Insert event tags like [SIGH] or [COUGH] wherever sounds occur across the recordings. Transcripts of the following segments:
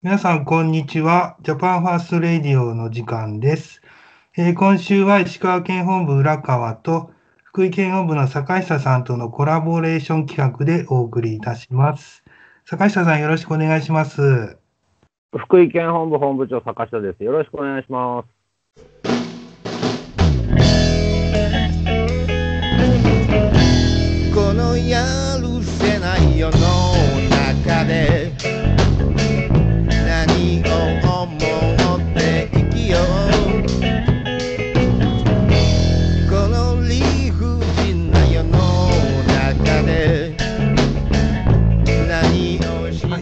皆さん、こんにちは。ジャパンファーストレディオの時間です。えー今週は石川県本部浦川と福井県本部の坂下さんとのコラボレーション企画でお送りいたします。坂下さん、よろしくお願いします。福井県本部本部長坂下です。よろしくお願いします。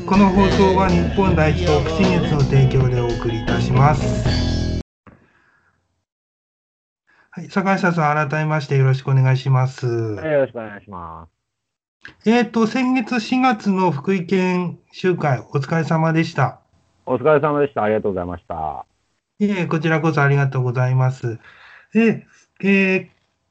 この放送は日本代表不信熱の提供でお送りいたします。はい、坂下さん、改めましてよろしくお願いします。はいよろしくお願いします。えっ、と、先月4月の福井県集会、お疲れ様でした。お疲れ様でした。ありがとうございました。いえ、こちらこそありがとうございます。で、えー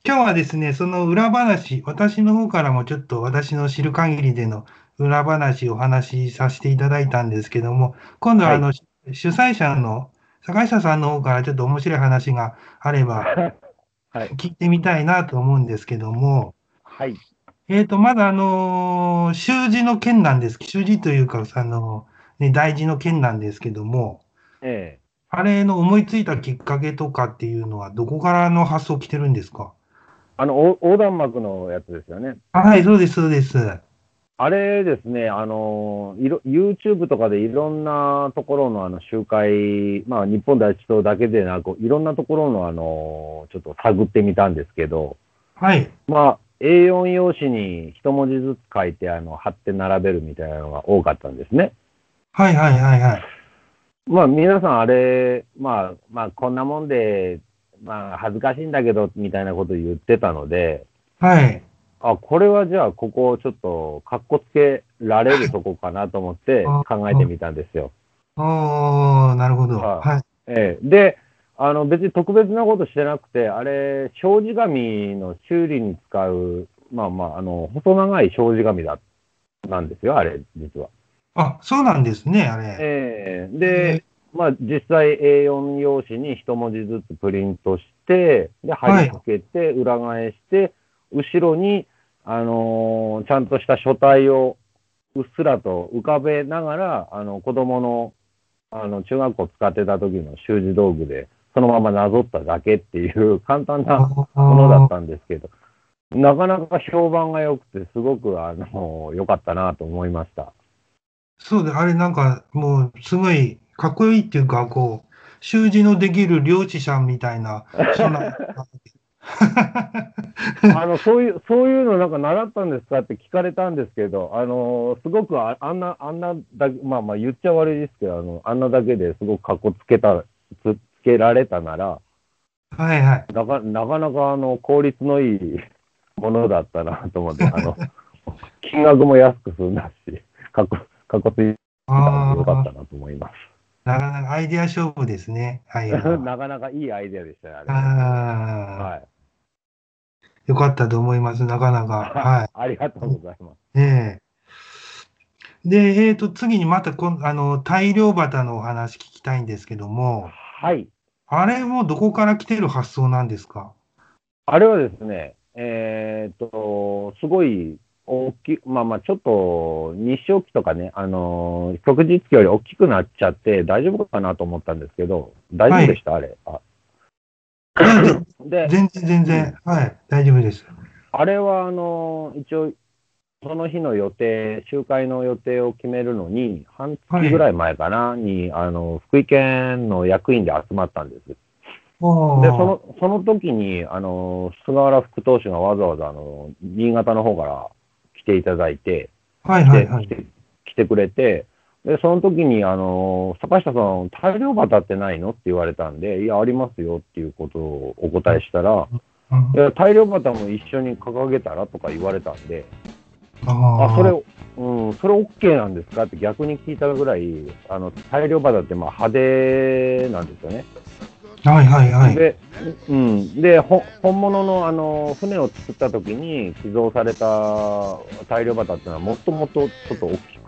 今日はですね、その裏話、私の方からもちょっと私の知る限りでの裏話をお話しさせていただいたんですけども、今度はあの、主催者の坂下さんの方からちょっと面白い話があれば [LAUGHS] はい。聞いてみたいなと思うんですけども、はい。えーと、まだあのー習字の件なんです。習字というか、あの、ね、大事の件なんですけども、えあれの思いついたきっかけとかっていうのは、どこからの発想来てるんですか？あの、お横断幕のやつですよね。はい、そうです、そうです。あれですね、あの、いろ YouTube とかでいろんなところのあの集会、まあ日本第一党だけでなく、いろんなところのあの、ちょっと探ってみたんですけど、はい、まあ A4 用紙に一文字ずつ書いて、あの、貼って並べるみたいなのが多かったんですね。はい、はい、はい、はい。まあ皆さんあれ、まあ、まあこんなもんで、まあ恥ずかしいんだけど、みたいなこと言ってたので、はい。あ、これはじゃあここちょっとかっこつけられるとこかなと思って [LAUGHS] 考えてみたんですよ。おー、なるほど。はいはい。ええで、あの別に特別なことしてなくて、あれ、障子紙の修理に使う、まあまあ、あの、細長い障子紙だ、なんですよ、あれ、実は。あ、そうなんですね、あれ。ええで、まあ実際 A4 用紙に一文字ずつプリントして、で、貼り付けて、裏返して、後ろに、あのーちゃんとした書体をうっすらと浮かべながら、あの、子供の、あの、中学校使ってた時の習字道具で、そのままなぞっただけっていう [LAUGHS] 簡単なものだったんですけど、なかなか評判が良くて、すごく、あの良かったなと思いました。そうで、あれなんかもうすごいかっこいいっていうか、こう、習字のできる漁師さんみたいな、そんな [LAUGHS] [LAUGHS] あの、そういう、そういうのなんか習ったんですかって聞かれたんですけど、あの、すごくああんな、あんなだけ、まあまあ言っちゃ悪いですけど、あの、あんなだけですごくかっこつけた、つつけられたなら、はいはい。なかなかなかあの、効率のいいものだったなと思って、あの、[LAUGHS] 金額も安く済んだし、かっこ、かっこついたのよかったあ、なと思いまなかなかアイデア勝負ですね。はい。す。[LAUGHS] なかなかいいアイデアでしたね、あれ。ああ、はい。よかったと思います、なかなか。はありがとうございます。い。ええで、えっと、次にまたこん、あの、大量旗のお話聞きたいんですけども、はい。あれもどこから来てる発想なんですか？あれはですね、えーっと、すごい大きい、まあまあ、ちょっと日照期とかね、あのー、旭日期より大きくなっちゃって大丈夫かなと思ったんですけど、大丈夫でした、あれ。あいやぜで、全然、全然、はい、大丈夫です。あれは、あのー、一応、その日の予定、集会の予定を決めるのに、半月ぐらい前かな、に、あの、福井県の役員で集まったんです。で、その、その時に、あの、菅原副党首がわざわざ、あの、新潟の方から来ていただいて、はいはいはい。来て、来てくれて、で、その時に、あの、坂下さん、大量旗ってないの？って言われたんで、いや、ありますよっていうことをお答えしたら、うんいや、大量旗も一緒に掲げたらとか言われたんで、ああ、それ、うん、それ OK なんですか？って逆に聞いたぐらい、あの、大量旗ってまあ派手なんですよね。はいはいはい。で、うん。で、ほ本物のあの、船を作った時に寄贈された大量旗っていうのはもっともっとちょっと大き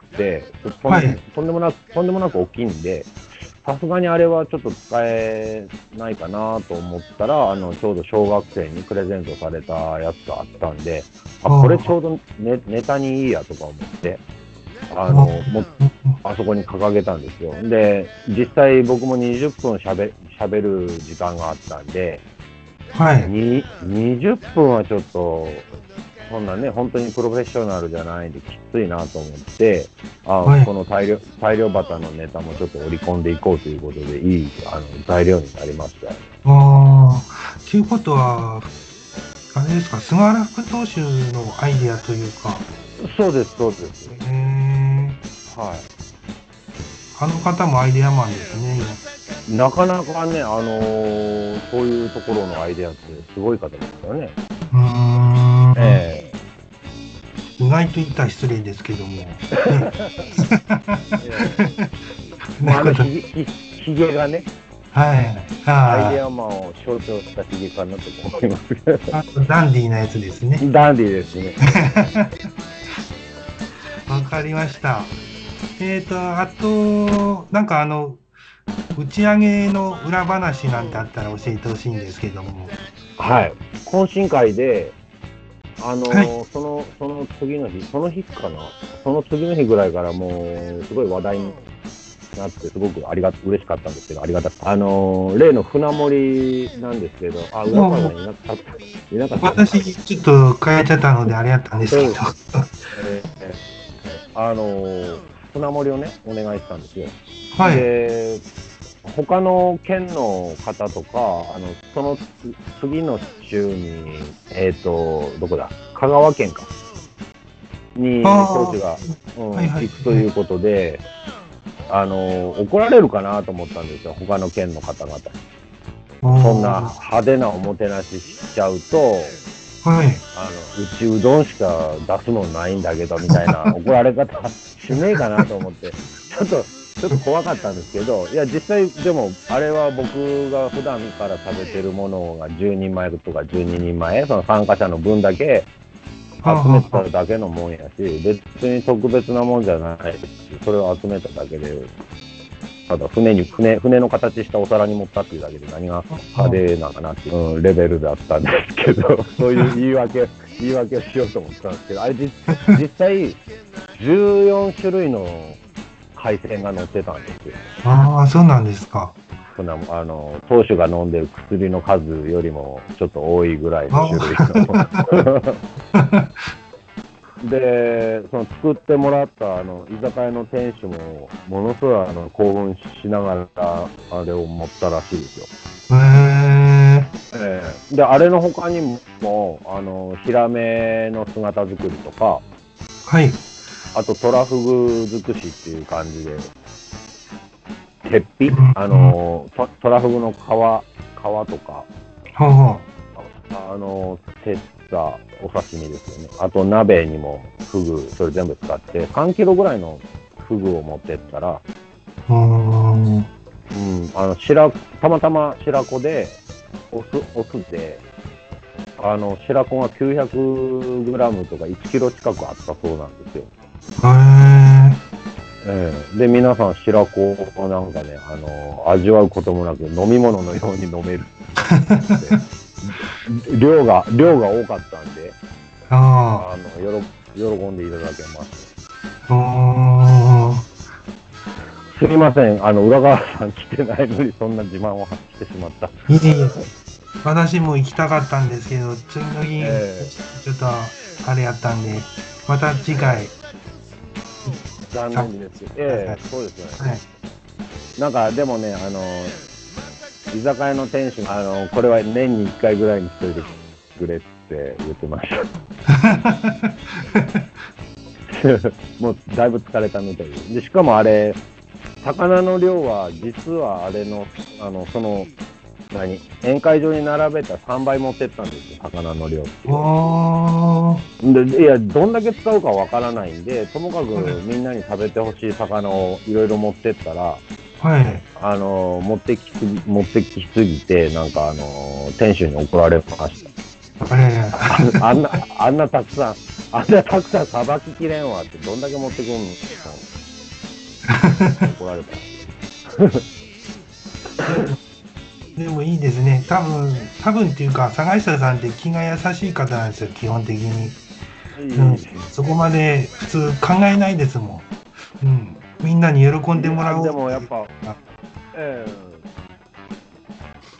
とん,、はいとんでもなく、とんでもなく大きいんで、さすがにあれはちょっと使えないかなと思ったら、あの、ちょうど小学生にプレゼントされたやつがあったんで、あ、これちょうどネネタにいいやとか思って、あの、もあそこに掲げたんですよ。で、実際僕も20分喋喋る時間があったんで、はい。に20分はちょっと、そんなね、本当にプロフェッショナルじゃないんできついなと思って、あはいこの大量大量バタのネタもちょっと織り込んでいこうということで、いいあの材料になりましたよ。ああ、ということは、あれですか、菅原副投手のアイデアというか、そうです、そうです。えー、はあの方もアイデアマンですね。い。なかなかね、あのーそういうところのアイデアってすごい方ですよね。うーん、え意外と言ったら失礼ですけども。えまあ、あのねひげひひげがね、はい。アイデあアマンを象徴したひげかなと思います。ダンディーなやつですね。ダンディーですね。[LAUGHS] わかりました。えっ、と、あと、なんかあの、打ち上げの裏話なんてあったら教えてほしいんですけども。はい。懇親会で、あのーはいその、その次の日、その日かな？その次の日ぐらいからもう、すごい話題になって、すごくありが、嬉しかったんですけど、ありがたかあのー例の船盛りなんですけど、あ、浦川さんいなかった、いなかった。私、ちょっと変えちゃったのであれやったんですけど。えーえーあのー船盛りをね、お願いしたんですよ。はい。で、他の県の方とか、あの、そのつ次の週に、えっ、と、どこだ？香川県か。に、当時が、うんはいはい行くということで、あの、怒られるかなと思ったんですよ、他の県の方々。そんな派手なおもてなししちゃうと、はい。あの、うちうどんしか出すもんないんだけど、みたいな怒られ方 [LAUGHS] しねえかなと思って、ちょっと、ちょっと怖かったんですけど、いや、実際、でも、あれは僕が普段から食べてるものが10人前とか12人前、その参加者の分だけ集めただけのもんやし、別に特別なもんじゃないし、それを集めただけで、ただ船に、船、船の形したお皿に盛ったっていうだけで何が派手なのかなってい。う、うんレベルだったんですけど、[LAUGHS] そういう言い訳、言い訳をしようと思ったんですけど、あれ実実際、14種類の海鮮が乗ってたんですよ。ああ、そうなんですか。そんなあの、当主が飲んでる薬の数よりもちょっと多いぐらいの種類の。で、その作ってもらったあの居酒屋の店主も、ものすごいあの興奮しながら、あれを持ったらしいですよ。へえええで、あれの他にも、あの、ヒラメの姿作りとか、はい。あとトラフグ尽くしっていう感じで、鉄皮？うんあの、トトラフグの皮、皮とか、あの、てったお刺身ですよね。あと鍋にもフグ、それ全部使って、3キロぐらいのフグを持ってったら、う。ん。うん、あの、白、たまたま白子で、お酢、お酢で、あの、白子が900グラムとか1キロ近くあったそうなんですよ。へええで、皆さん白子をなんかね、あの、味わうこともなく飲み物のように飲める。で [LAUGHS] 量が、量が多かったんで、え。ああの、よろ、喜んでいただけます。あ。すみません、あの、裏側さん来てないのにそんな自慢を発してしまった。いえいえ。私も行きたかったんですけど、次の日、えちょっとあれやったんで、また次回。残念です。ええそうですね。はい。なんか、でもね、あの、居酒屋の店主が、あの、これは年に1回ぐらいにしといてくれって言ってました。[LAUGHS] もう、だいぶ疲れたみたいで。で、しかもあれ、魚の量は、実はあれの、あの、その、何宴会場に並べた3倍持ってったんですよ、魚の量っていう。でいや、どんだけ使うかわからないんで、ともかくみんなに食べてほしい魚をいろいろ持ってったら、はい。あの持ってきすぎ、持ってきすぎて、なんかあの店主に怒られました。あんな、あんなたくさん、あんなたくさんさばききれんわって、どんだけ持ってくんの怒られた。[LAUGHS] でもいいですね。多分、多分っていうか、坂下さんって気が優しい方なんですよ、基本的に。うん、そこまで普通考えないですもん。うん。みんなに喜んでもらおうでもやっぱ、え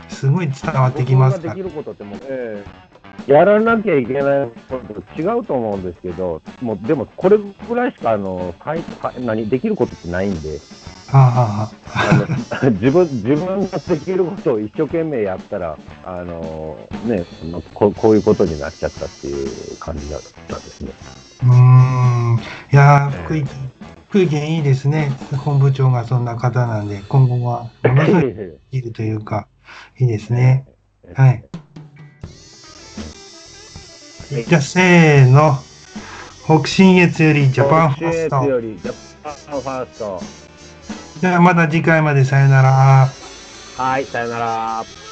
すごい伝わってきますからでき。ることってもう、ええやらなきゃいけないこと違うと思うんですけど、もうでもこれぐらいしかあのかいか何できることってないんで、は [LAUGHS] 自分自分ができることを一生懸命やったら、あのねこ、こういうことになっちゃったっていう感じだったんですね。あ、うーん。いやー、福井県、福井県いいですね。本部長がそんな方なんで、今後はものすごいできるというか、[LAUGHS] いいですね。はい。じゃあ、せーの。北信越よりジャパンファースト。よりジャパンファースト。じゃあ、また次回までさよなら。はい、さよなら。